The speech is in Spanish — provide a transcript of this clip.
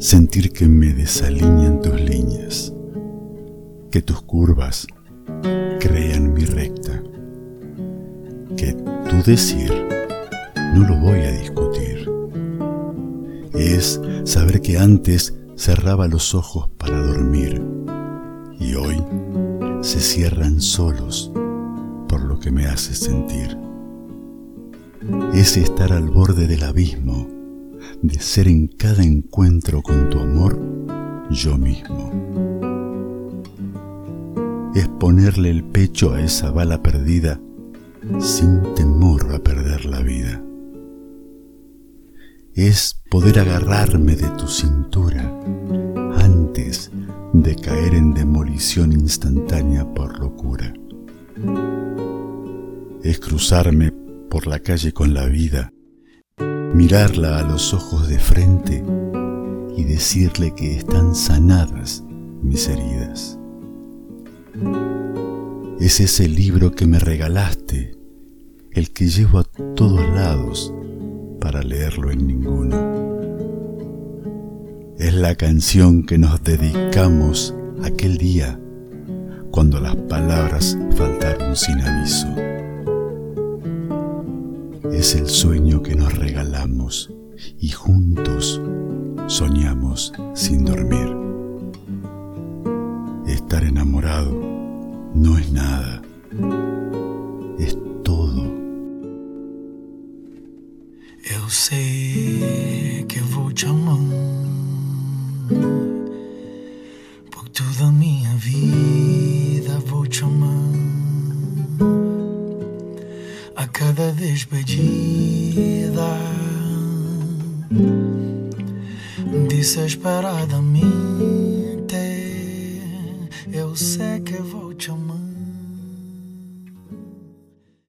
sentir que me desalinean tus líneas, que tus curvas crean mi recta, que tu decir no lo voy a discutir. Es saber que antes cerraba los ojos para dormir y hoy se cierran solos por lo que me hace sentir. Es estar al borde del abismo, de ser en cada encuentro con tu amor yo mismo. Es ponerle el pecho a esa bala perdida sin temor a perder la vida. Es poder agarrarme de tu cintura antes de caer en demolición instantánea por locura. Es cruzarme por la calle con la vida, mirarla a los ojos de frente y decirle que están sanadas mis heridas. Es ese libro que me regalaste, el que llevo a todos lados para leerlo en ninguno. Es la canción que nos dedicamos aquel día cuando las palabras faltaron sin aviso. Es el sueño que nos regalamos y juntos soñamos sin dormir. Estar enamorado no es nada, es todo. Eu sei que amar Despedida, desesperadamente. Eu sei que vou te amar.